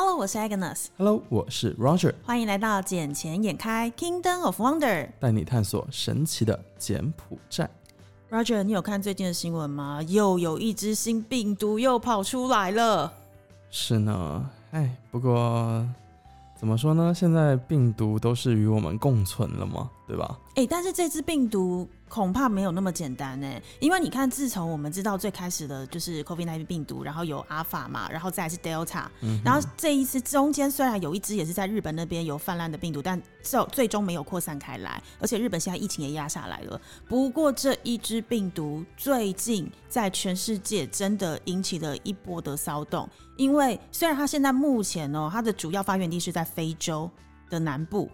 Hello，我是 Agnes。Hello，我是 Roger。欢迎来到《眼前眼开 Kingdom of Wonder》，带你探索神奇的柬埔寨。Roger，你有看最近的新闻吗？又有一只新病毒又跑出来了。是呢，哎，不过怎么说呢？现在病毒都是与我们共存了嘛，对吧？哎，但是这只病毒。恐怕没有那么简单呢，因为你看，自从我们知道最开始的就是 COVID-19 病毒，然后有阿法嘛，然后再是 Delta，然后这一次中间虽然有一只也是在日本那边有泛滥的病毒，但最最终没有扩散开来，而且日本现在疫情也压下来了。不过这一只病毒最近在全世界真的引起了一波的骚动，因为虽然它现在目前哦，它的主要发源地是在非洲的南部。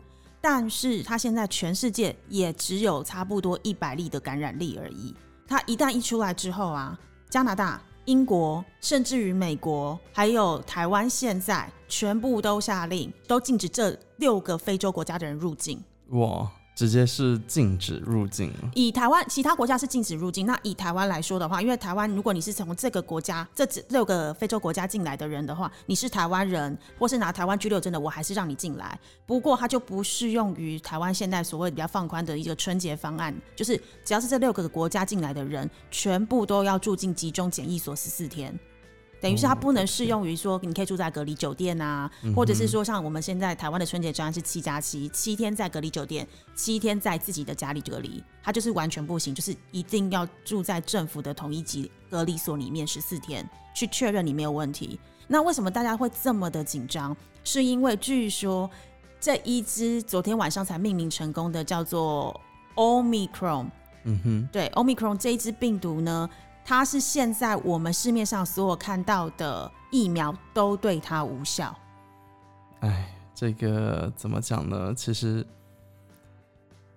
但是它现在全世界也只有差不多一百例的感染力而已。它一旦一出来之后啊，加拿大、英国，甚至于美国，还有台湾，现在全部都下令，都禁止这六个非洲国家的人入境。哇！直接是禁止入境。以台湾，其他国家是禁止入境。那以台湾来说的话，因为台湾，如果你是从这个国家这六个非洲国家进来的人的话，你是台湾人，或是拿台湾居留证的，我还是让你进来。不过，它就不适用于台湾现在所谓比较放宽的一个春节方案，就是只要是这六个国家进来的人，全部都要住进集中检疫所十四天。等于是它不能适用于说你可以住在隔离酒店啊，或者是说像我们现在台湾的春节专是七加七，七天在隔离酒店，七天在自己的家里隔离，它就是完全不行，就是一定要住在政府的统一级隔离所里面十四天，去确认你没有问题。那为什么大家会这么的紧张？是因为据说这一支昨天晚上才命名成功的叫做 Omicron，嗯哼，对，Omicron 这一支病毒呢？它是现在我们市面上所有看到的疫苗都对它无效。哎，这个怎么讲呢？其实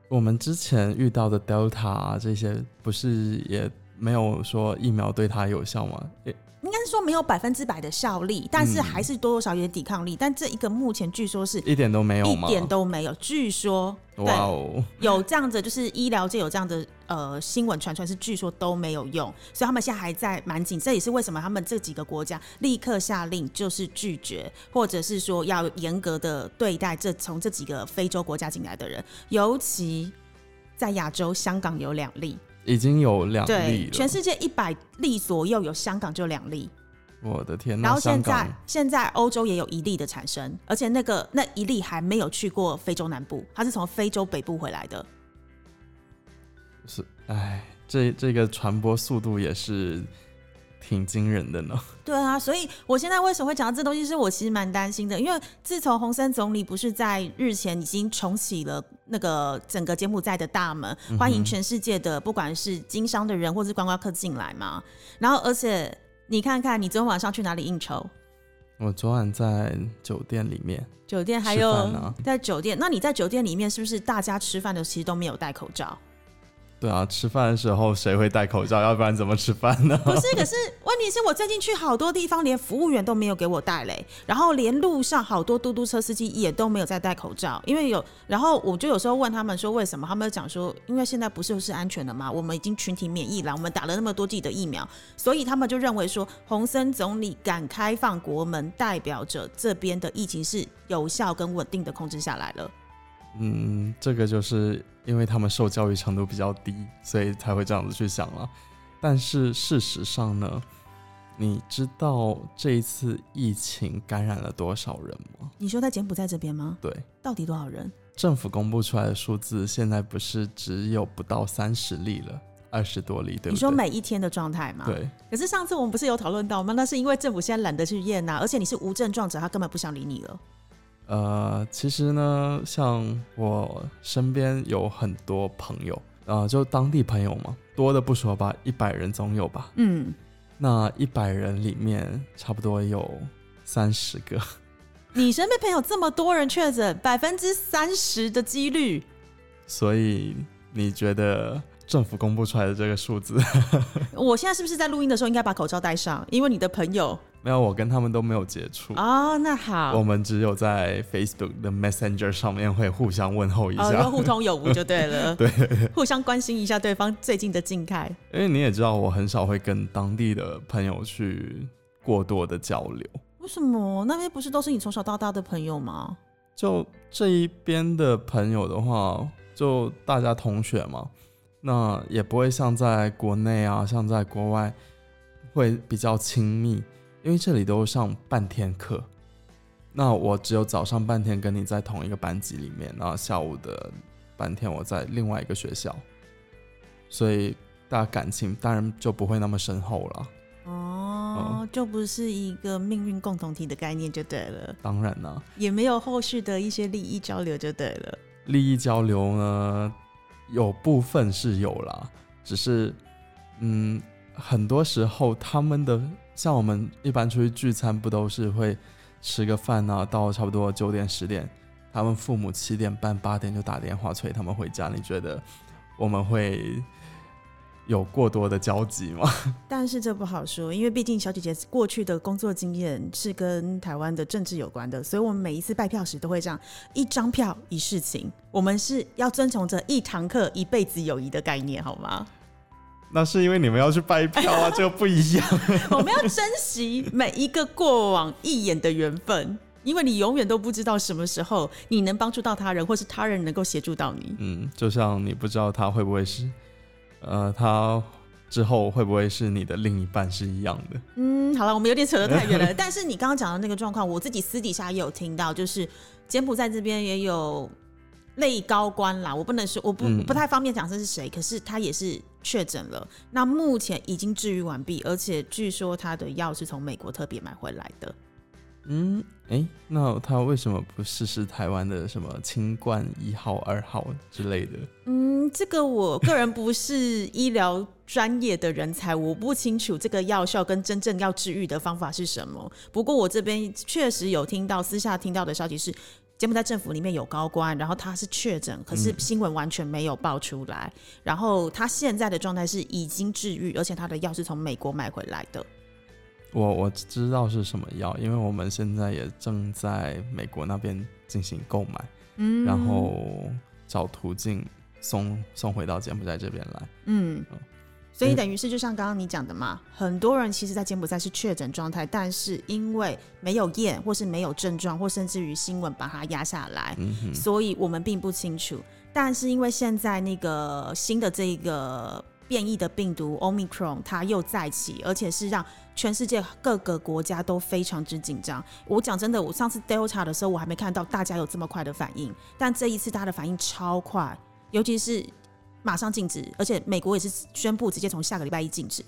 我们之前遇到的 Delta，这些不是也没有说疫苗对它有效吗？应该是说没有百分之百的效力，但是还是多多少有点抵抗力。但这一个目前据说是一点都没有，一点都没有。据说，哇哦，有这样子，就是医疗界有这样的呃新闻传出来，是据说都没有用，所以他们现在还在蛮紧。这也是为什么他们这几个国家立刻下令，就是拒绝，或者是说要严格的对待这从这几个非洲国家进来的人，尤其在亚洲，香港有两例。已经有两例了，全世界一百例左右，有香港就两例。我的天！然后现在现在欧洲也有一例的产生，而且那个那一例还没有去过非洲南部，他是从非洲北部回来的。是，哎，这这个传播速度也是。挺惊人的呢。对啊，所以我现在为什么会讲到这东西，是我其实蛮担心的，因为自从洪森总理不是在日前已经重启了那个整个柬埔寨的大门，欢迎全世界的不管是经商的人或是观光客进来嘛。然后，而且你看看，你昨天晚上去哪里应酬？我昨晚在酒店里面。酒店还有在酒店？那你在酒店里面是不是大家吃饭的其实都没有戴口罩？对啊，吃饭的时候谁会戴口罩？要不然怎么吃饭呢？不是，可是问题是我最近去好多地方，连服务员都没有给我戴嘞。然后连路上好多嘟嘟车司机也都没有在戴口罩，因为有。然后我就有时候问他们说为什么，他们讲说，因为现在不是是安全的吗？我们已经群体免疫了，我们打了那么多剂的疫苗，所以他们就认为说，洪森总理敢开放国门，代表着这边的疫情是有效跟稳定的控制下来了。嗯，这个就是因为他们受教育程度比较低，所以才会这样子去想了。但是事实上呢，你知道这一次疫情感染了多少人吗？你说在柬埔寨这边吗？对，到底多少人？政府公布出来的数字现在不是只有不到三十例了，二十多例，对你说每一天的状态吗？对。可是上次我们不是有讨论到吗？那是因为政府现在懒得去验呐，而且你是无症状者，他根本不想理你了。呃，其实呢，像我身边有很多朋友，啊，就当地朋友嘛，多的不说吧，一百人总有吧。嗯，那一百人里面，差不多有三十个。你身边朋友这么多人确诊，百分之三十的几率。所以你觉得？政府公布出来的这个数字，我现在是不是在录音的时候应该把口罩戴上？因为你的朋友。没有，我跟他们都没有接触。哦，那好，我们只有在 Facebook 的 Messenger 上面会互相问候一下，互通有无就对了，对，互相关心一下对方最近的近态。因为你也知道，我很少会跟当地的朋友去过多的交流。为为什么？那边不是都是你从小到大的朋友吗？就这一边的朋友的话，就大家同学嘛，那也不会像在国内啊，像在国外会比较亲密，因为这里都上半天课。那我只有早上半天跟你在同一个班级里面，然后下午的半天我在另外一个学校，所以大家感情当然就不会那么深厚了。哦，就不是一个命运共同体的概念就对了。当然了，也没有后续的一些利益交流就对了。利益交流呢，有部分是有啦，只是嗯，很多时候他们的像我们一般出去聚餐，不都是会。吃个饭呢，到差不多九点十点，他们父母七点半八点就打电话催他们回家。你觉得我们会有过多的交集吗？但是这不好说，因为毕竟小姐姐过去的工作经验是跟台湾的政治有关的，所以我们每一次拜票时都会这样：一张票一事情。我们是要遵从着一堂课一辈子友谊的概念，好吗？那是因为你们要去拜票啊，这个不一样。我们要珍惜每一个过往一眼的缘分，因为你永远都不知道什么时候你能帮助到他人，或是他人能够协助到你。嗯，就像你不知道他会不会是，呃，他之后会不会是你的另一半是一样的。嗯，好了，我们有点扯得太远了。但是你刚刚讲的那个状况，我自己私底下也有听到，就是柬埔寨这边也有。类高官啦，我不能说，我不不太方便讲这是谁，可是他也是确诊了，那目前已经治愈完毕，而且据说他的药是从美国特别买回来的。嗯，哎，那他为什么不试试台湾的什么清冠一号、二号之类的？嗯，这个我个人不是医疗专业的人才，我不清楚这个药效跟真正要治愈的方法是什么。不过我这边确实有听到私下听到的消息是。柬埔寨政府里面有高官，然后他是确诊，可是新闻完全没有爆出来。然后他现在的状态是已经治愈，而且他的药是从美国买回来的。我我知道是什么药，因为我们现在也正在美国那边进行购买，嗯，然后找途径送送回到柬埔寨这边来，嗯。所以等于是就像刚刚你讲的嘛，很多人其实，在柬埔寨是确诊状态，但是因为没有验，或是没有症状，或甚至于新闻把它压下来，所以我们并不清楚。但是因为现在那个新的这个变异的病毒 Omicron 它又再起，而且是让全世界各个国家都非常之紧张。我讲真的，我上次 Delta 的时候，我还没看到大家有这么快的反应，但这一次大家的反应超快，尤其是。马上禁止，而且美国也是宣布直接从下个礼拜一禁止。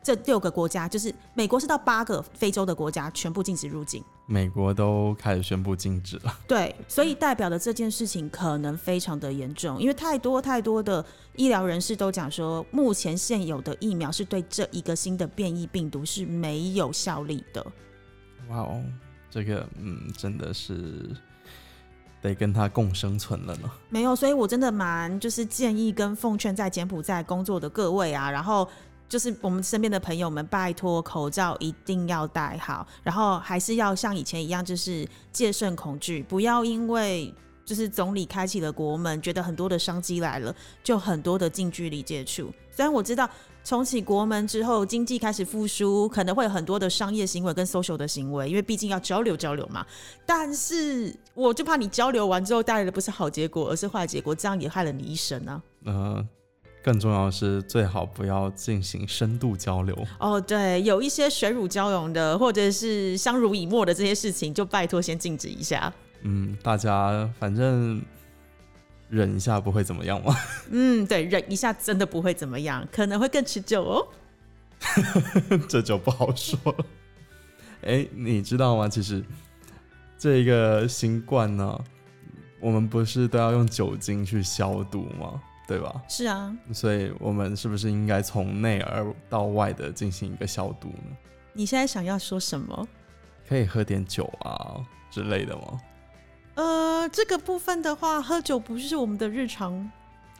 这六个国家，就是美国是到八个非洲的国家全部禁止入境。美国都开始宣布禁止了。对，所以代表的这件事情可能非常的严重，因为太多太多的医疗人士都讲说，目前现有的疫苗是对这一个新的变异病毒是没有效力的。哇哦，这个嗯，真的是。得跟他共生存了呢。没有，所以我真的蛮就是建议跟奉劝在柬埔寨工作的各位啊，然后就是我们身边的朋友们，拜托口罩一定要戴好，然后还是要像以前一样，就是戒慎恐惧，不要因为就是总理开启了国门，觉得很多的商机来了，就很多的近距离接触。虽然我知道。重启国门之后，经济开始复苏，可能会有很多的商业行为跟 social 的行为，因为毕竟要交流交流嘛。但是我就怕你交流完之后带来的不是好结果，而是坏结果，这样也害了你一生啊。呃，更重要的是，最好不要进行深度交流。哦，对，有一些水乳交融的，或者是相濡以沫的这些事情，就拜托先禁止一下。嗯，大家反正。忍一下不会怎么样吗？嗯，对，忍一下真的不会怎么样，可能会更持久哦。这就不好说了。哎，你知道吗？其实这个新冠呢，我们不是都要用酒精去消毒吗？对吧？是啊。所以我们是不是应该从内而到外的进行一个消毒呢？你现在想要说什么？可以喝点酒啊之类的吗？呃，这个部分的话，喝酒不是我们的日常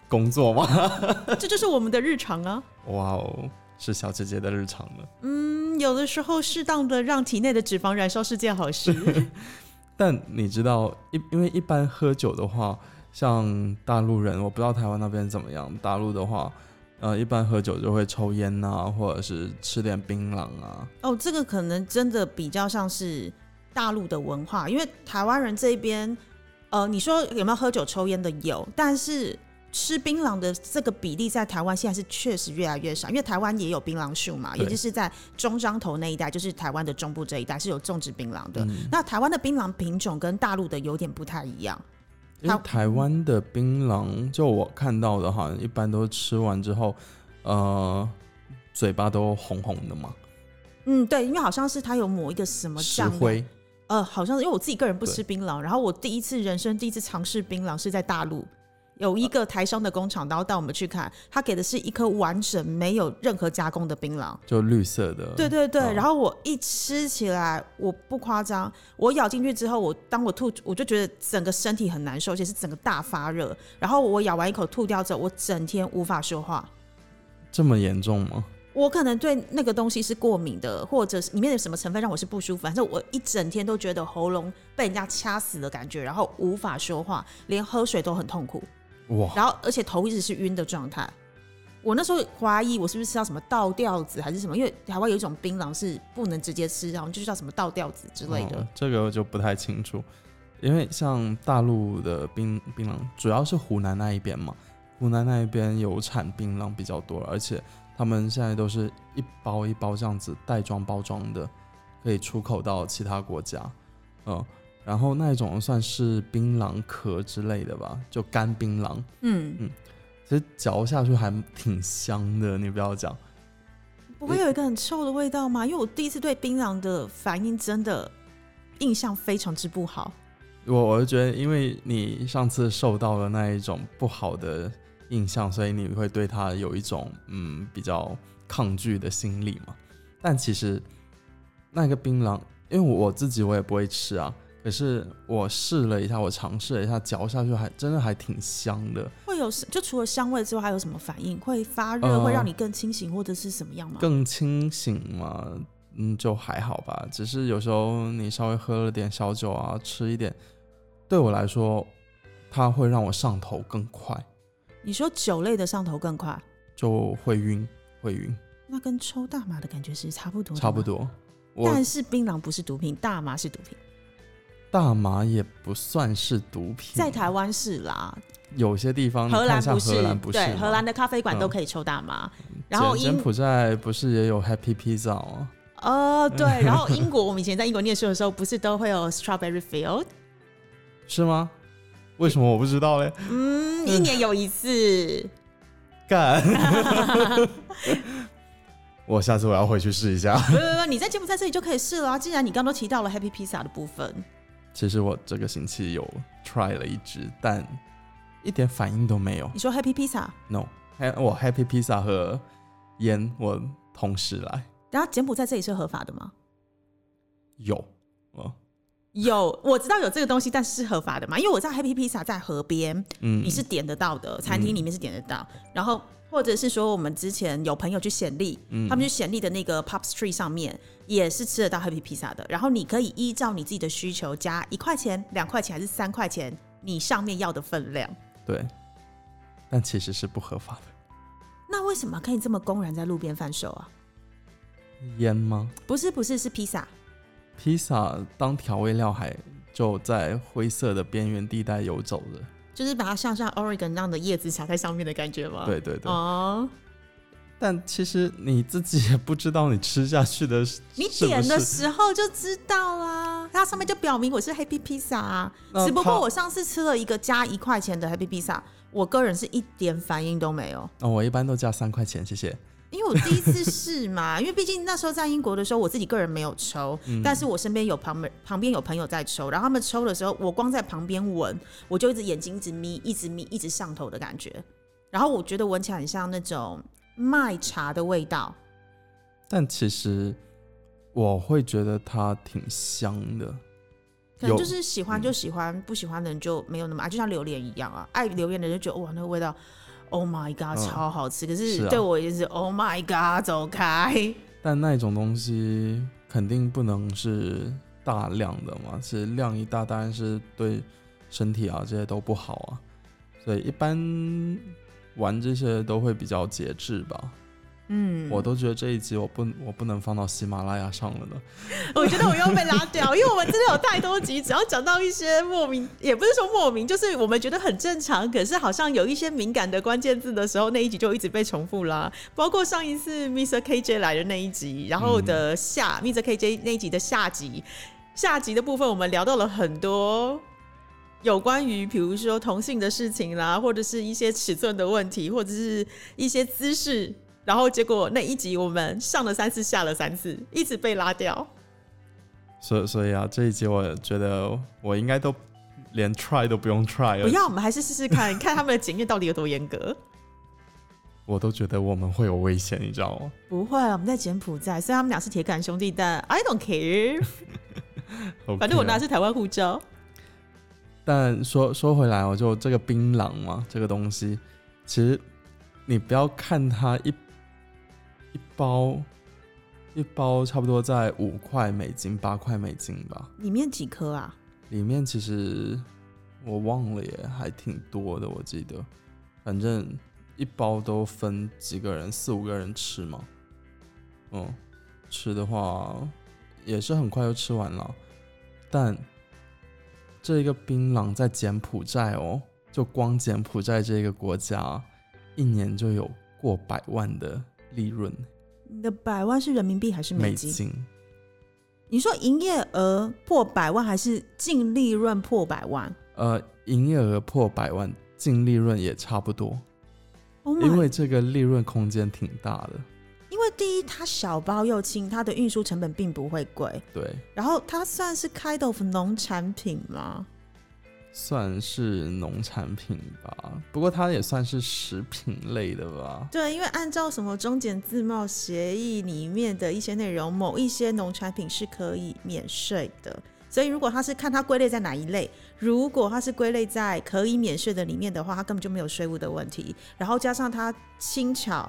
工作吗？这就是我们的日常啊！哇哦，是小姐姐的日常了。嗯，有的时候适当的让体内的脂肪燃烧是件好事。但你知道，一因为一般喝酒的话，像大陆人，我不知道台湾那边怎么样。大陆的话，呃，一般喝酒就会抽烟呐，或者是吃点槟榔啊。哦，这个可能真的比较像是。大陆的文化，因为台湾人这边，呃，你说有没有喝酒抽烟的有，但是吃槟榔的这个比例在台湾现在是确实越来越少，因为台湾也有槟榔树嘛，对。也就是在中彰头那一带，就是台湾的中部这一带是有种植槟榔的。嗯。那台湾的槟榔品种跟大陆的有点不太一样，因为台湾的槟榔，就我看到的，好像一般都吃完之后，呃，嘴巴都红红的嘛，嗯，对，因为好像是它有抹一个什么石酱的灰。呃，好像是因为我自己个人不吃槟榔，然后我第一次人生第一次尝试槟榔是在大陆，有一个台商的工厂，然后带我们去看，他给的是一颗完整没有任何加工的槟榔。就绿色的，对对对，嗯然后我一吃起来，我不夸张，我咬进去之后，我当我吐，我就觉得整个身体很难受，而且是整个大发热。然后我咬完一口吐掉之后，我整天无法说话。这么严重吗？我可能对那个东西是过敏的，或者是里面有什么成分让我是不舒服，反正我一整天都觉得喉咙被人家掐死的感觉，然后无法说话，连喝水都很痛苦，哇，然后而且头一直是晕的状态。我那时候怀疑我是不是吃到什么倒吊子还是什么，因为台湾有一种槟榔是不能直接吃，然后就叫什么倒吊子之类的。哦这个我就不太清楚，因为像大陆的槟槟榔，主要是湖南那一边嘛，湖南那一边有产槟榔比较多，而且他们现在都是一包一包这样子袋装包装的，可以出口到其他国家，嗯，然后那一种算是槟榔壳之类的吧，就干槟榔，嗯嗯，其实嚼下去还挺香的，你不要讲。不会有一个很臭的味道吗？因为我第一次对槟榔的反应真的印象非常之不好。我我就觉得，因为你上次受到了那一种不好的印象，所以你会对他有一种嗯比较抗拒的心理嘛。但其实那个槟榔，因为我自己我也不会吃啊，可是我试了一下，我尝试了一下，嚼下去还真的还挺香的，会有就除了香味之外，还有什么反应？会发热，呃会让你更清醒，或者是什么样吗？更清醒嘛。嗯，就还好吧，只是有时候你稍微喝了点小酒啊，吃一点，对我来说，它会让我上头更快。你说酒类的上头更快，就会晕，会晕，那跟抽大麻的感觉是差不多的，差不。多。我但是槟榔不是毒品，大麻是毒品，大麻也不算是毒品，在台湾是啦，有些地方荷兰看像不是，荷兰不是对，吗荷兰的咖啡馆嗯都可以抽大麻。然后柬埔寨不是也有 Happy Pizza 吗？哦对，然后英国我们以前在英国念书的时候，不是都会有 strawberry field？是吗？为什么我不知道嘞？嗯，一年有一次。干！我下次我要回去试一下。不不不，你在柬埔寨这里就可以试了啊！既然你刚刚都提到了 Happy Pizza 的部分，其实我这个星期有 try 了一只，但一点反应都没有。你说 Happy Pizza，No，还我 Happy Pizza 和烟我同时来然后柬埔寨这里是合法的吗？有，哦，有，我知道有这个东西，但是是合法的嘛？因为我知道 Happy Pizza 在河边，嗯你是点得到的，餐厅里面是点得到。然后或者是说，我们之前有朋友去显利，嗯他们去显利的那个 Pop Street 上面也是吃得到 Happy Pizza 的。然后你可以依照你自己的需求加一块钱、两块钱还是三块钱，你上面要的分量。对，但其实是不合法的。那为什么可以这么公然在路边贩售啊？烟吗？不是不是是披萨，披萨当调味料还就在灰色的边缘地带游走的。就是把它像像 Oregon 那样的叶子撒在上面的感觉吗？对对对，哦，但其实你自己也不知道你吃下去的是你点的时候就知道啦，它上面就表明我是 Happy Pizza 啊。只不过我上次吃了一个加一块钱的 Happy Pizza，我个人是一点反应都没有，哦，我一般都加三块钱，谢谢。因为我第一次试嘛，因为毕竟那时候在英国的时候，我自己个人没有抽，嗯但是我身边有旁边旁边有朋友在抽，然后他们抽的时候，我光在旁边闻，我就一直眼睛一直眯，一直眯，一直上头的感觉，然后我觉得闻起来很像那种麦茶的味道。但其实我会觉得它挺香的。可能就是喜欢就喜欢，不喜欢的人就没有那么爱，就像榴莲一样啊。爱榴莲的人就觉得哇，那个味道，Oh my god，、嗯超好吃。可是对我也是 Oh my god，走开。但那种东西肯定不能是大量的嘛，是量一大，当然是对身体啊这些都不好啊。所以一般玩这些都会比较节制吧。嗯，我都觉得这一集我不我不能放到喜马拉雅上了呢。我觉得我又被拉掉，因为我们真的有太多集，只要讲到一些莫名，也不是说莫名，就是我们觉得很正常，可是好像有一些敏感的关键字的时候，那一集就一直被重复啦。包括上一次 Mr KJ 来的那一集，然后的下 Mr KJ 那一集的下集，下集的部分我们聊到了很多有关于比如说同性的事情啦，或者是一些尺寸的问题，或者是一些姿势。然后结果那一集我们上了三次，下了三次，一直被拉掉。所以所以啊，这一集我觉得我应该都连 try 都不用 try 了。不要，我们还是试试看 看他们的检验到底有多严格。我都觉得我们会有危险，你知道吗？不会，我们在柬埔寨，虽然他们俩是铁杆兄弟，但 I don't care。反正我拿的是台湾护照。但说说回来，我就这个槟榔嘛，这个东西，其实你不要看它一。一包，一包差不多在五块美金、八块美金吧。里面几颗啊？里面其实我忘了耶，还挺多的。我记得，反正一包都分几个人，四五个人吃嘛。嗯，吃的话也是很快就吃完了。但这个槟榔在柬埔寨哦，就光柬埔寨这个国家，一年就有过百万的。利润，你的百万是人民币还是美金？你说营业额破百万还是净利润破百万？呃，营业额破百万，净利润也差不多。因为这个利润空间挺大的。因为第一，它小包又轻，它的运输成本并不会贵。对。然后它算是 kind of 农产品吗？算是农产品吧，不过它也算是食品类的吧。对，因为按照什么中简自贸协议里面的一些内容，某一些农产品是可以免税的。所以如果它是看它归类在哪一类，如果它是归类在可以免税的里面的话，它根本就没有税务的问题。然后加上它轻巧，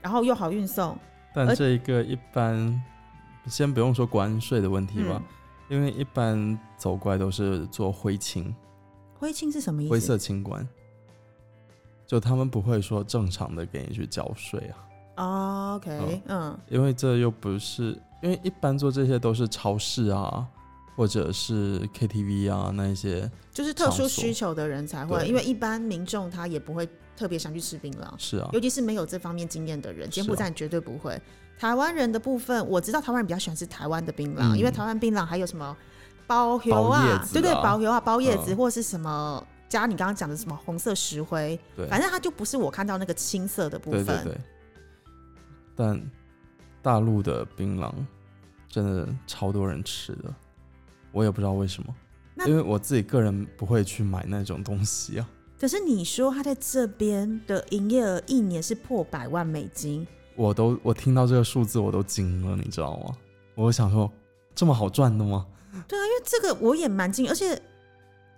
然后又好运送。但这一个一般，先不用说关税的问题吧。因为一般走过来都是做灰青，灰青是什么意思？灰色清关，就他们不会说正常的给你去交税啊。OK，嗯，因为这又不是，因为一般做这些都是超市啊，或者是 KTV 啊那一些，就是特殊需求的人才会，因为一般民众他也不会特别想去吃槟榔，是啊，尤其是没有这方面经验的人，柬埔寨绝对不会。台湾人的部分，我知道台湾人比较喜欢吃台湾的槟榔，因为台湾槟榔还有什么包油啊，对对，包油啊，包叶子，或是什么加你刚刚讲的什么红色石灰，反正它就不是我看到那个青色的部分。对对对。但大陆的槟榔真的超多人吃的，我也不知道为什么，因为我自己个人不会去买那种东西啊。可是你说他在这边的营业额一年是破百万美金。我都我听到这个数字我都惊了，你知道吗？我想说，这么好赚的吗？对啊，因为这个我也蛮惊，而且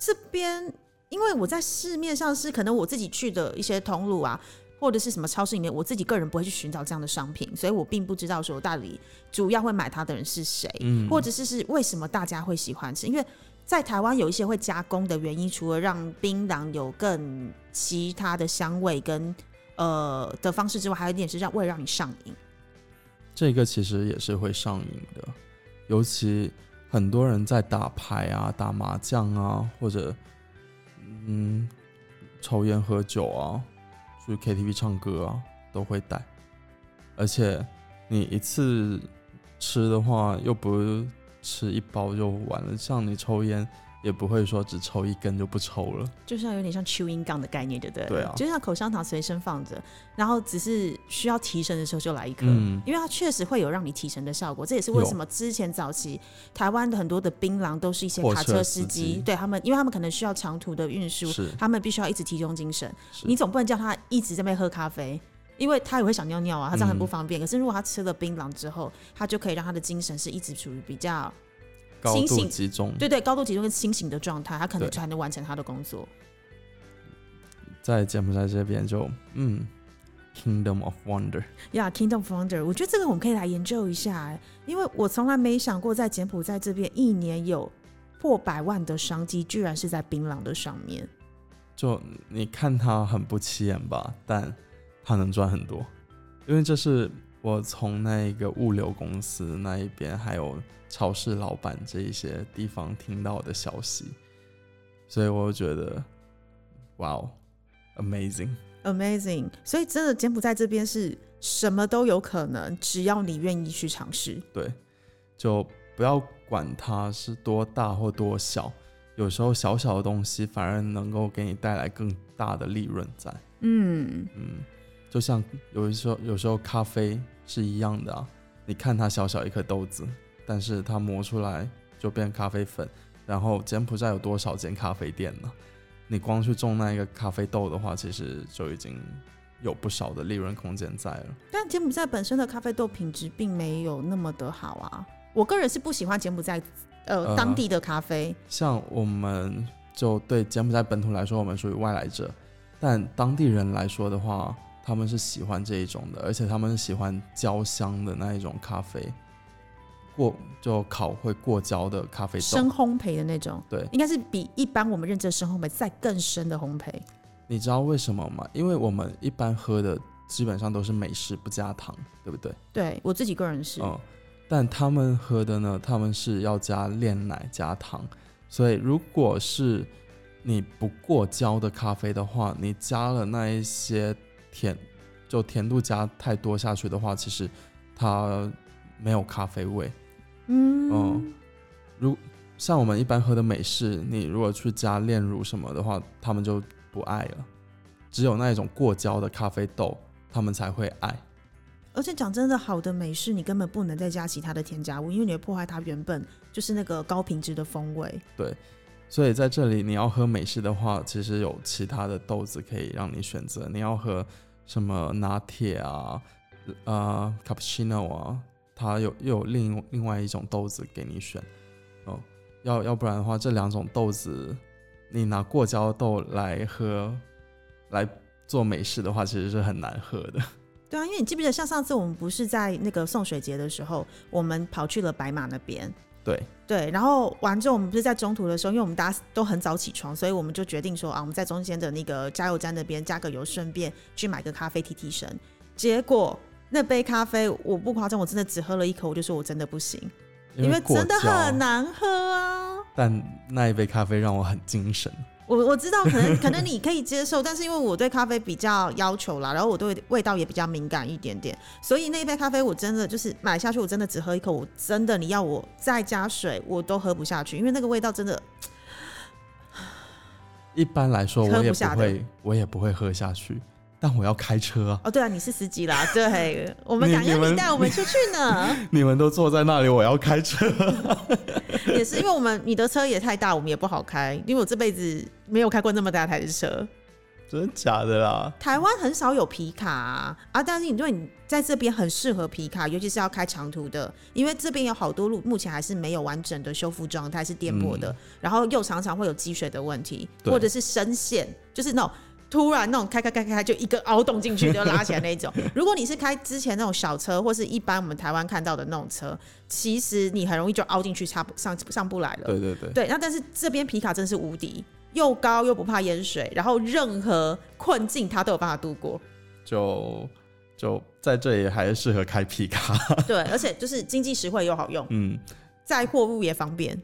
这边因为我在市面上是可能我自己去的一些通路啊，或者是什么超市里面，我自己个人不会去寻找这样的商品，所以我并不知道说到底主要会买它的人是谁，嗯或者是是为什么大家会喜欢吃？因为在台湾有一些会加工的原因，除了让槟榔有更其他的香味跟。呃的方式之外，还有一点是让为了让你上瘾。这个其实也是会上瘾的，尤其很多人在打牌啊、打麻将啊，或者嗯抽烟喝酒啊、去 KTV 唱歌啊，都会带。而且你一次吃的话，又不吃一包就完了，像你抽烟。也不会说只抽一根就不抽了，就像有点像 chewing gum 的概念，对不对？对啊，就像口香糖随身放着，然后只是需要提神的时候就来一颗，嗯，因为它确实会有让你提神的效果。这也是为什么之前早期台湾的很多的槟榔都是一些卡车司机，对他们，因为他们可能需要长途的运输，他们必须要一直提供精神。你总不能叫他一直在那边喝咖啡，因为他也会想尿尿啊，他这样很不方便。可是如果他吃了槟榔之后，他就可以让他的精神是一直处于比较。高度集中，对对，高度集中跟清醒的状态，他可能才能完成他的工作。在柬埔寨这边就，嗯，Kingdom of Wonder，呀，Kingdom of Wonder，我觉得这个我们可以来研究一下，因为我从来没想过在柬埔寨这边一年有破百万的商机，居然是在槟榔的上面。就你看它很不起眼吧，但它能赚很多。因为这是我从那个物流公司那一边，还有超市老板这一些地方听到的消息，所以我觉得，哇哦，amazing，amazing。所以真的柬埔寨这边是什么都有可能，只要你愿意去尝试。对，就不要管它是多大或多小。有时候小小的东西反而能够给你带来更大的利润，在嗯嗯，就像有时候有时候咖啡是一样的啊，你看它小小一颗豆子，但是它磨出来就变咖啡粉。然后柬埔寨有多少间咖啡店呢？你光去种那一个咖啡豆的话，其实就已经有不少的利润空间在了。但柬埔寨本身的咖啡豆品质并没有那么的好啊，我个人是不喜欢柬埔寨。呃，当地的咖啡，像我们就对柬埔寨本土来说，我们属于外来者，但当地人来说的话，他们是喜欢这一种的，而且他们是喜欢焦香的那一种咖啡，过就烤会过焦的咖啡豆，深烘焙的那种，对，应该是比一般我们认知的深烘焙再更深的烘焙。你知道为什么吗？因为我们一般喝的基本上都是美式不加糖，对不对？对我自己个人是。但他们喝的呢？他们是要加炼奶加糖，所以如果是你不过焦的咖啡的话，你加了那一些甜，就甜度加太多下去的话，其实它没有咖啡味。嗯，如像我们一般喝的美式，你如果去加炼乳什么的话，他们就不爱了。只有那一种过胶的咖啡豆，他们才会爱。而且讲真的，好的美式你根本不能再加其他的添加物，因为你会破坏它原本就是那个高品质的风味。对，所以在这里你要喝美式的话，其实有其他的豆子可以让你选择。你要喝什么拿铁啊，呃，cappuccino 啊，它有又有另另外一种豆子给你选。哦，要要不然的话，这两种豆子你拿过胶豆来喝来做美式的话，其实是很难喝的。对啊，因为你记不记得，像上次我们不是在那个送水节的时候，我们跑去了白马那边。对对，然后完之后，我们不是在中途的时候，因为我们大家都很早起床，所以我们就决定说啊，我们在中间的那个加油站那边加个油，顺便去买个咖啡提提神。结果那杯咖啡，我不夸张，我真的只喝了一口，我就说我真的不行，因为真的很难喝啊。但那一杯咖啡让我很精神。我我知道，可能 可能你可以接受，但是因为我对咖啡比较要求啦，然后我对味道也比较敏感一点点，所以那一杯咖啡我真的就是买下去，我真的只喝一口，我真的你要我再加水，我都喝不下去，因为那个味道真的。一般来说，我也不会，我也不会喝下去。但我要开车啊！哦，对啊，你是司机啦，对，我们感恩你带我们出去呢。你们都坐在那里，我要开车。也是因为我们你的车也太大，我们也不好开，因为我这辈子没有开过那么大台的车。真的假的啦？台湾很少有皮卡啊，但是你说你在这边很适合皮卡，尤其是要开长途的，因为这边有好多路目前还是没有完整的修复状态，是颠簸的，然后又常常会有积水的问题，或者是深陷，就是那种。突然那种开开开开就一个凹洞进去就拉起来那种，如果你是开之前那种小车或是一般我们台湾看到的那种车，其实你很容易就凹进去，插不上上不来了。对对对。对，那但是这边皮卡真是无敌，又高又不怕淹水，然后任何困境它都有办法度过。就就在这里还是适合开皮卡。对，而且就是经济实惠又好用，嗯，载货物也方便。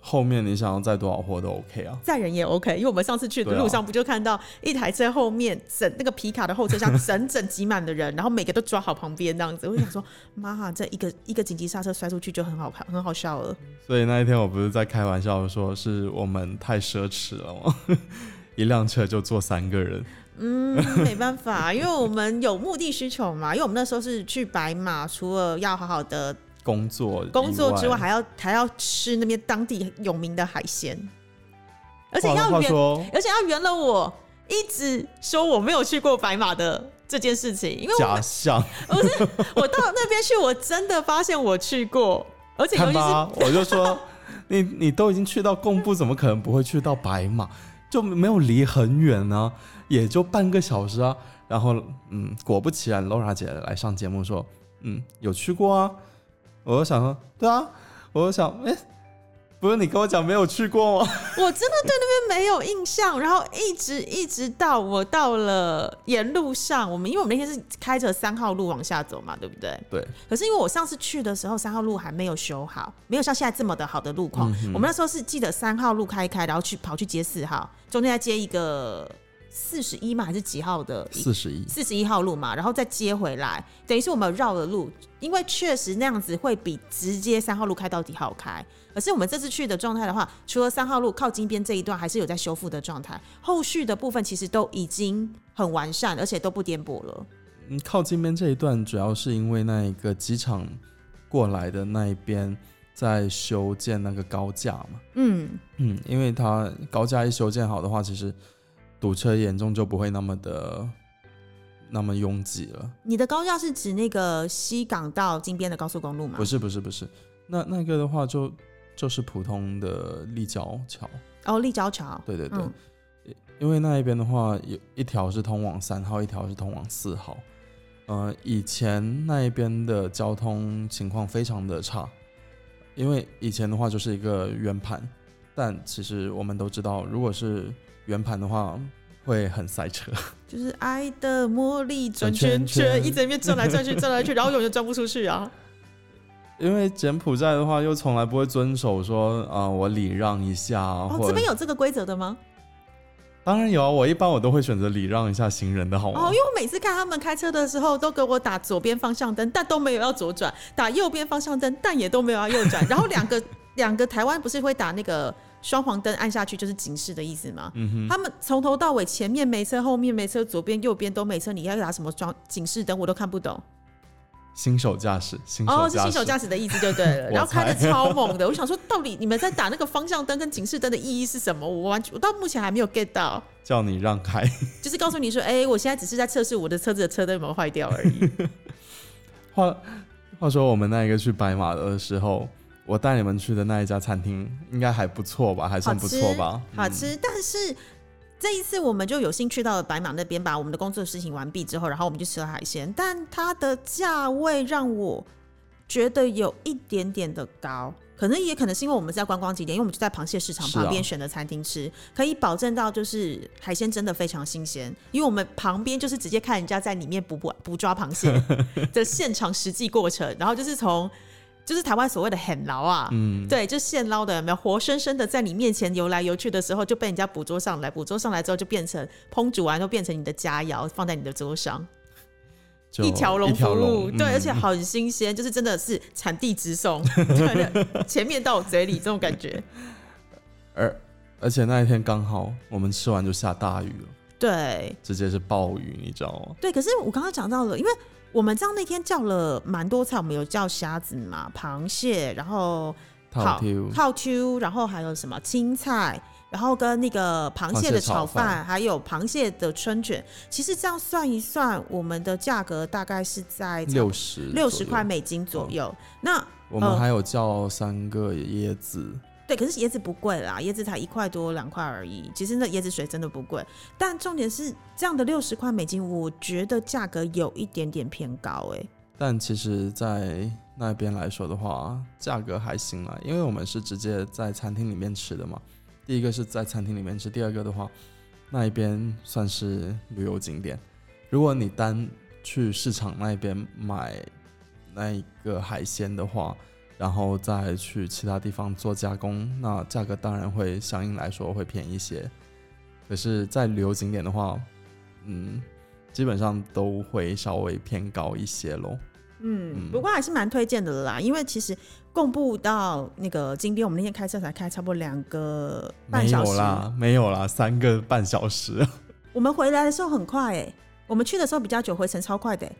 后面你想要载多少货都 OK 啊，载人也 OK，因为我们上次去的路上不就看到一台车后面整那个皮卡的后车厢整整挤满的人，然后每个都抓好旁边这样子，我想说 妈，这一个一个紧急刹车摔出去就很好看，很好笑了。所以那一天我不是在开玩笑说，是我们太奢侈了吗？一辆车就坐三个人。嗯，没办法，因为我们有目的需求嘛，因为我们那时候是去白马，除了要好好的。工作工作之外，还要还要吃那边当地有名的海鲜，而且要圆，而且要圆了我一直说我没有去过白马的这件事情，因为假象 不是我到那边去，我真的发现我去过，而且尤其是我就说 你你都已经去到贡布，怎么可能不会去到白马？就没有离很远呢，也就半个小时啊。然后嗯，果不其然，Laura 姐来上节目说，嗯，有去过啊。我就想说，对啊，我就想，哎，不是你跟我讲没有去过吗？我真的对那边没有印象，然后一直一直到我到了沿路上，我们因为我们那天是开着三号路往下走嘛，对不对？对。可是因为我上次去的时候，三号路还没有修好，没有像现在这么的好的路况。我们那时候是记得三号路开开，然后去跑去接四号，中间再接一个。四十一嘛，还是几号的？四十一，四十一号路嘛，然后再接回来，等于是我们绕了路，因为确实那样子会比直接三号路开到底好开。可是我们这次去的状态的话，除了三号路靠金边这一段还是有在修复的状态，后续的部分其实都已经很完善，而且都不颠簸了。嗯，靠金边这一段主要是因为那一个机场过来的那一边在修建那个高架嘛。嗯嗯，因为它高架一修建好的话，其实。堵车严重就不会那么的那么拥挤了。你的高架是指那个西港到金边的高速公路吗？不是不是不是，那那个的话就就是普通的立交桥。哦，立交桥。对对对，因为那一边的话有一条是通往三号，一条是通往四号。呃，以前那一边的交通情况非常的差，因为以前的话就是一个圆盘，但其实我们都知道，如果是圆盘的话会很塞车，就是爱的魔力转圈圈，一整面转来转去，转来转去，然后永远转不出去啊。因为柬埔寨的话，又从来不会遵守说啊，我礼让一下。哦，这边有这个规则的吗？当然有啊，我一般我都会选择礼让一下行人的好吗？哦，因为我每次看他们开车的时候，都给我打左边方向灯，但都没有要左转；打右边方向灯，但也都没有要右转。然后两个两个台湾不是会打那个。双黄灯按下去就是警示的意思吗？他们从头到尾前面没车，后面没车，左边右边都没车，你要打什么装警示灯我都看不懂。新手驾驶，哦，是新手驾驶的意思就对了。然后开的超猛的，我想说，到底你们在打那个方向灯跟警示灯的意义是什么？我完全我到目前还没有 get 到。叫你让开，就是告诉你说，哎，我现在只是在测试我的车子的车灯有没有坏掉而已。话话说，我们那一个去白马的时候。我带你们去的那一家餐厅应该还不错吧，还算不错吧。好吃，但是这一次我们就有幸去到了白马那边，把我们的工作事情完毕之后，然后我们就吃了海鲜，但它的价位让我觉得有一点点的高，可能也可能是因为我们在观光景点，因为我们就在螃蟹市场旁边选的餐厅吃，可以保证到就是海鲜真的非常新鲜，因为我们旁边就是直接看人家在里面捕捕捕抓螃蟹的现场实际过程，然后就是从。就是台湾所谓的很捞啊，嗯，对，就现捞的，有没有活生生的在你面前游来游去的时候，就被人家捕捉上来，捕捉上来之后就变成烹煮完，都变成你的佳肴，放在你的桌上，一条龙服务，对，而且很新鲜，就是真的是产地直送，前面到我嘴里这种感觉。而而且那一天刚好我们吃完就下大雨了，对，直接是暴雨，你知道吗？对，可是我刚刚讲到了，因为。我们这样那天叫了蛮多菜，我们有叫虾子嘛、螃蟹，然后套套 Q，然后还有什么青菜，然后跟那个螃蟹的炒饭，还有螃蟹的春卷。其实这样算一算，我们的价格大概是在六十六十块美金左右。那我们还有叫三个椰子。对，可是椰子不贵啦，椰子才一块多两块而已。其实那椰子水真的不贵，但重点是这样的六十块美金，我觉得价格有一点点偏高哎。但其实，在那边来说的话，价格还行啦，因为我们是直接在餐厅里面吃的嘛。第一个是在餐厅里面吃，第二个的话，那一边算是旅游景点。如果你单去市场那边买那一个海鲜的话，然后再去其他地方做加工，那价格当然会相应来说会便宜一些。可是，在旅游景点的话，嗯，基本上都会稍微偏高一些喽。嗯，不过还是蛮推荐的啦，因为其实共步到那个金边，我们那天开车才开差不多两个半小时，没有啦，没有啦，三个半小时。我们回来的时候很快哎，我们去的时候比较久，回程超快的。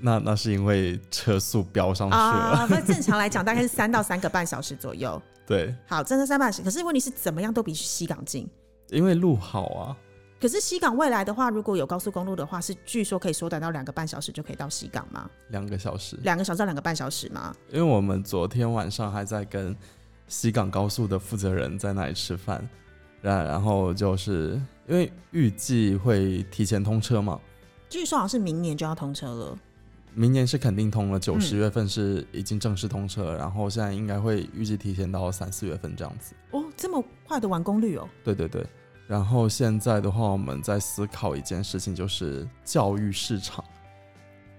那那是因为车速飙上去了啊！那正常来讲大概是三到三个半小时左右。对，好，真的三半小时。可是问题是怎么样都比西港近，因为路好啊。可是西港未来的话，如果有高速公路的话，是据说可以缩短到两个半小时就可以到西港吗？两个小时，两个小时到两个半小时吗？因为我们昨天晚上还在跟西港高速的负责人在那里吃饭，然然后就是因为预计会提前通车嘛，据说好像是明年就要通车了。明年是肯定通了，九十月份是已经正式通车，然后现在应该会预计提前到三四月份这样子。哦，这么快的完工率哦？对对对。然后现在的话，我们在思考一件事情，就是教育市场。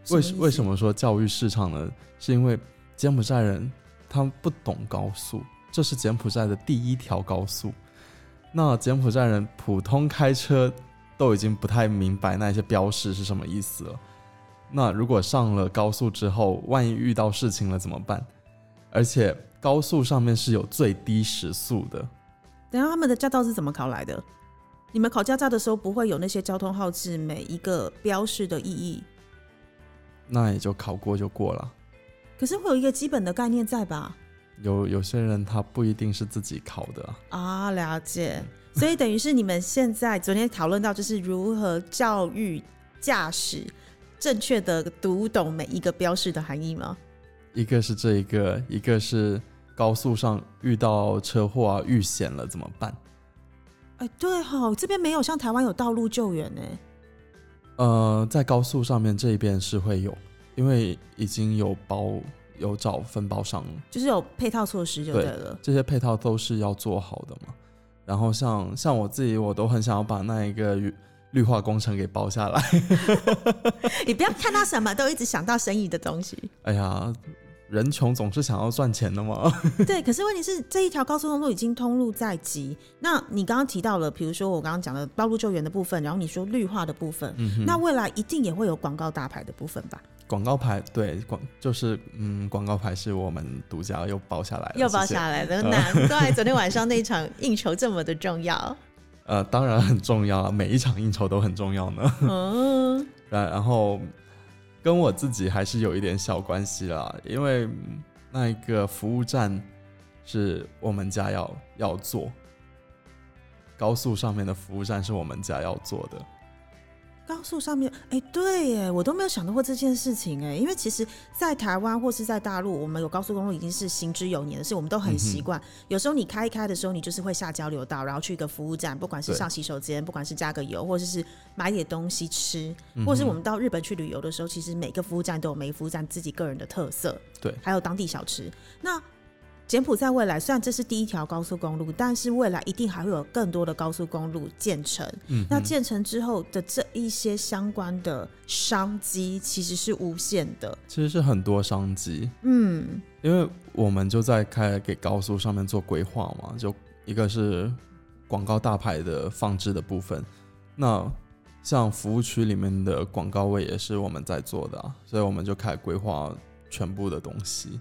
为为什么说教育市场呢？是因为柬埔寨人他们不懂高速，这是柬埔寨的第一条高速。那柬埔寨人普通开车都已经不太明白那些标识是什么意思了。那如果上了高速之后，万一遇到事情了怎么办？而且高速上面是有最低时速的。等下他们的驾照是怎么考来的？你们考驾照的时候不会有那些交通号志每一个标示的意义？那也就考过就过了。可是会有一个基本的概念在吧？有有些人他不一定是自己考的啊，了解。所以等于是你们现在昨天讨论到，就是如何教育驾驶正确的读懂每一个标识的含义吗？一个是这一个，一个是高速上遇到车祸啊遇险了怎么办？哎，对哈，这边没有像台湾有道路救援呢。呃，在高速上面这一边是会有，因为已经有包有找分包商，就是有配套措施就对了。这些配套都是要做好的嘛。然后像像我自己，我都很想要把那一个绿化工程给包下来。你不要看到什么都一直想到生意的东西。哎呀。人穷总是想要赚钱的嘛。对，可是问题是这一条高速公路已经通路在即。那你刚刚提到了，比如说我刚刚讲的道路救援的部分，然后你说绿化的部分，那未来一定也会有广告大牌的部分吧？广告牌对广就是嗯，广告牌是我们独家又包下来，又包下来的，难怪 昨天晚上那场应酬这么的重要。呃，当然很重要啊，每一场应酬都很重要呢。嗯，然 然后。跟我自己还是有一点小关系啦，因为那一个服务站是我们家要要做，高速上面的服务站是我们家要做的。高速上面，哎，对耶，我都没有想到过这件事情哎，因为其实，在台湾或是在大陆，我们有高速公路已经是行之有年的事，我们都很习惯。有时候你开一开的时候，你就是会下交流道，然后去一个服务站，不管是上洗手间，不管是加个油，或者是买点东西吃，或者是我们到日本去旅游的时候，其实每个服务站都有每服务站自己个人的特色，对，还有当地小吃。那柬埔寨未来虽然这是第一条高速公路，但是未来一定还会有更多的高速公路建成。嗯，那建成之后的这一些相关的商机其实是无限的，其实是很多商机。嗯，因为我们就在开给高速上面做规划嘛，就一个是广告大牌的放置的部分，那像服务区里面的广告位也是我们在做的啊，所以我们就开始规划全部的东西。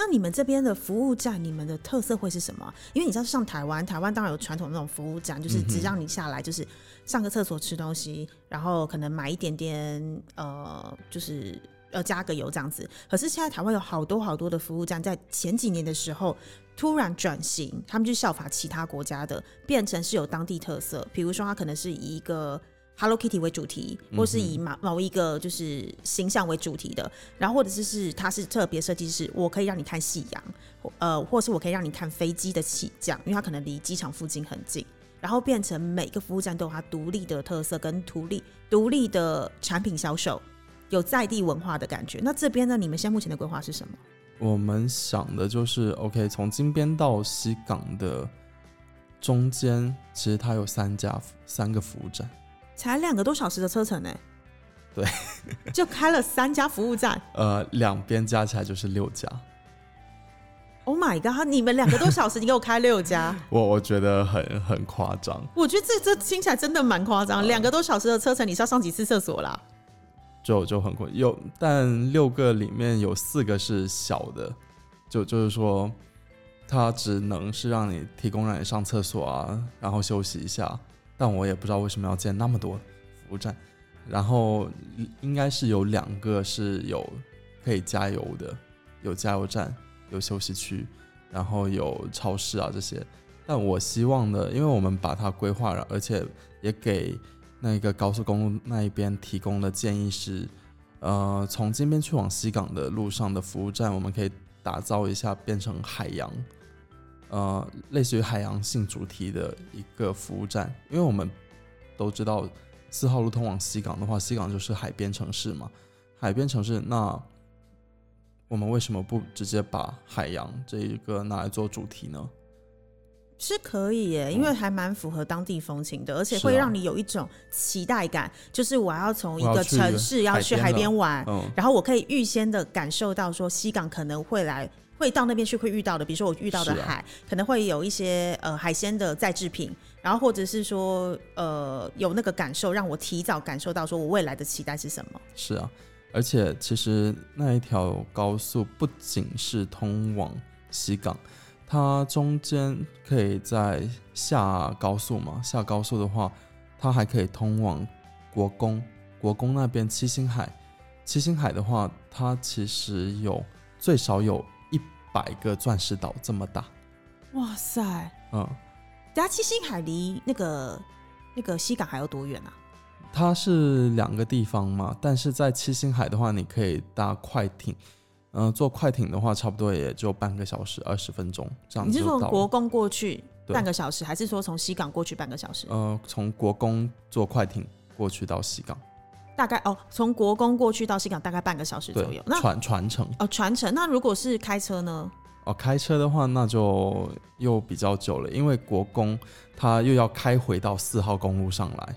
那你们这边的服务站，你们的特色会是什么？因为你知道，像台湾，台湾当然有传统那种服务站，就是只让你下来，就是上个厕所、吃东西，然后可能买一点点，呃，就是要加个油这样子。可是现在台湾有好多好多的服务站，在前几年的时候突然转型，他们就效法其他国家的，变成是有当地特色。比如说，它可能是以一个。Hello Kitty 为主题，或是以某某一个就是形象为主题的，然后或者是是它是特别设计师，我可以让你看夕阳，呃，或是我可以让你看飞机的起降，因为它可能离机场附近很近，然后变成每个服务站都有它独立的特色跟独立独立的产品销售，有在地文化的感觉。那这边呢，你们现在目前的规划是什么？我们想的就是 OK，从金边到西港的中间，其实它有三家三个服务站。才两个多小时的车程呢，对，就开了三家服务站，呃，两边加起来就是六家。Oh my god！你们两个多小时，你给我开六家，我我觉得很很夸张。我觉得这这听起来真的蛮夸张，两个多小时的车程，你是要上几次厕所啦？就就很困，有但六个里面有四个是小的，就就是说，它只能是让你提供让你上厕所啊，然后休息一下。但我也不知道为什么要建那么多服务站，然后应该是有两个是有可以加油的，有加油站，有休息区，然后有超市啊这些。但我希望的，因为我们把它规划了，而且也给那个高速公路那一边提供的建议是，呃，从金边去往西港的路上的服务站，我们可以打造一下变成海洋。呃，类似于海洋性主题的一个服务站，因为我们都知道四号路通往西港的话，西港就是海边城市嘛，海边城市，那我们为什么不直接把海洋这一个拿来做主题呢？是可以耶，因为还蛮符合当地风情的，而且会让你有一种期待感，就是我要从一个城市要去海边玩，然后我可以预先的感受到说西港可能会来，会到那边去会遇到的，比如说我遇到的海，可能会有一些呃海鲜的再制品，然后或者是说呃有那个感受，让我提早感受到说我未来的期待是什么。是啊，而且其实那一条高速不仅是通往西港。它中间可以在下高速嘛？下高速的话，它还可以通往国公。国公那边七星海，七星海的话，它其实有最少有一百个钻石岛这么大。哇塞！嗯，下七星海离那个那个西港还有多远啊？它是两个地方嘛，但是在七星海的话，你可以搭快艇。嗯，坐快艇的话，差不多也就半个小时二十分钟这样。你是说国公过去半个小时，还是说从西港过去半个小时？呃，从国公坐快艇过去到西港，大概哦，从国公过去到西港大概半个小时左右。那传传承哦，传承。那如果是开车呢？哦，开车的话，那就又比较久了，因为国公它又要开回到四号公路上来。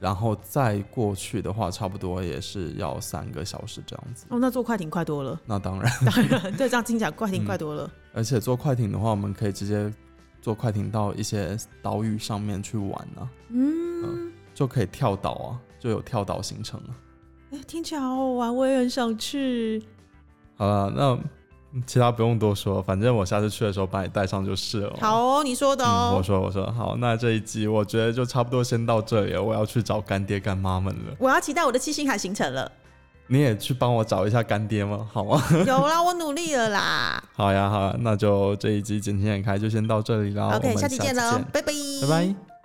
然后再过去的话，差不多也是要三个小时这样子。哦，那坐快艇快多了。那当然，当然，对，这样听起来快艇快多了。而且坐快艇的话，我们可以直接坐快艇到一些岛屿上面去玩呢。嗯，就可以跳岛啊，就有跳岛行程了。哎，听起来好好玩，我也很想去。好了，那。其他不用多说，反正我下次去的时候把你带上就是了。好哦，你说的哦。我说，我说好，那这一集我觉得就差不多先到这里了。我要去找干爹干妈们了。我要期待我的七星海行程了。你也去帮我找一下干爹吗？好吗？有啦，我努力了啦。好呀，好呀，那就这一集简简开就先到这里了。OK，下期见喽，拜拜，拜拜。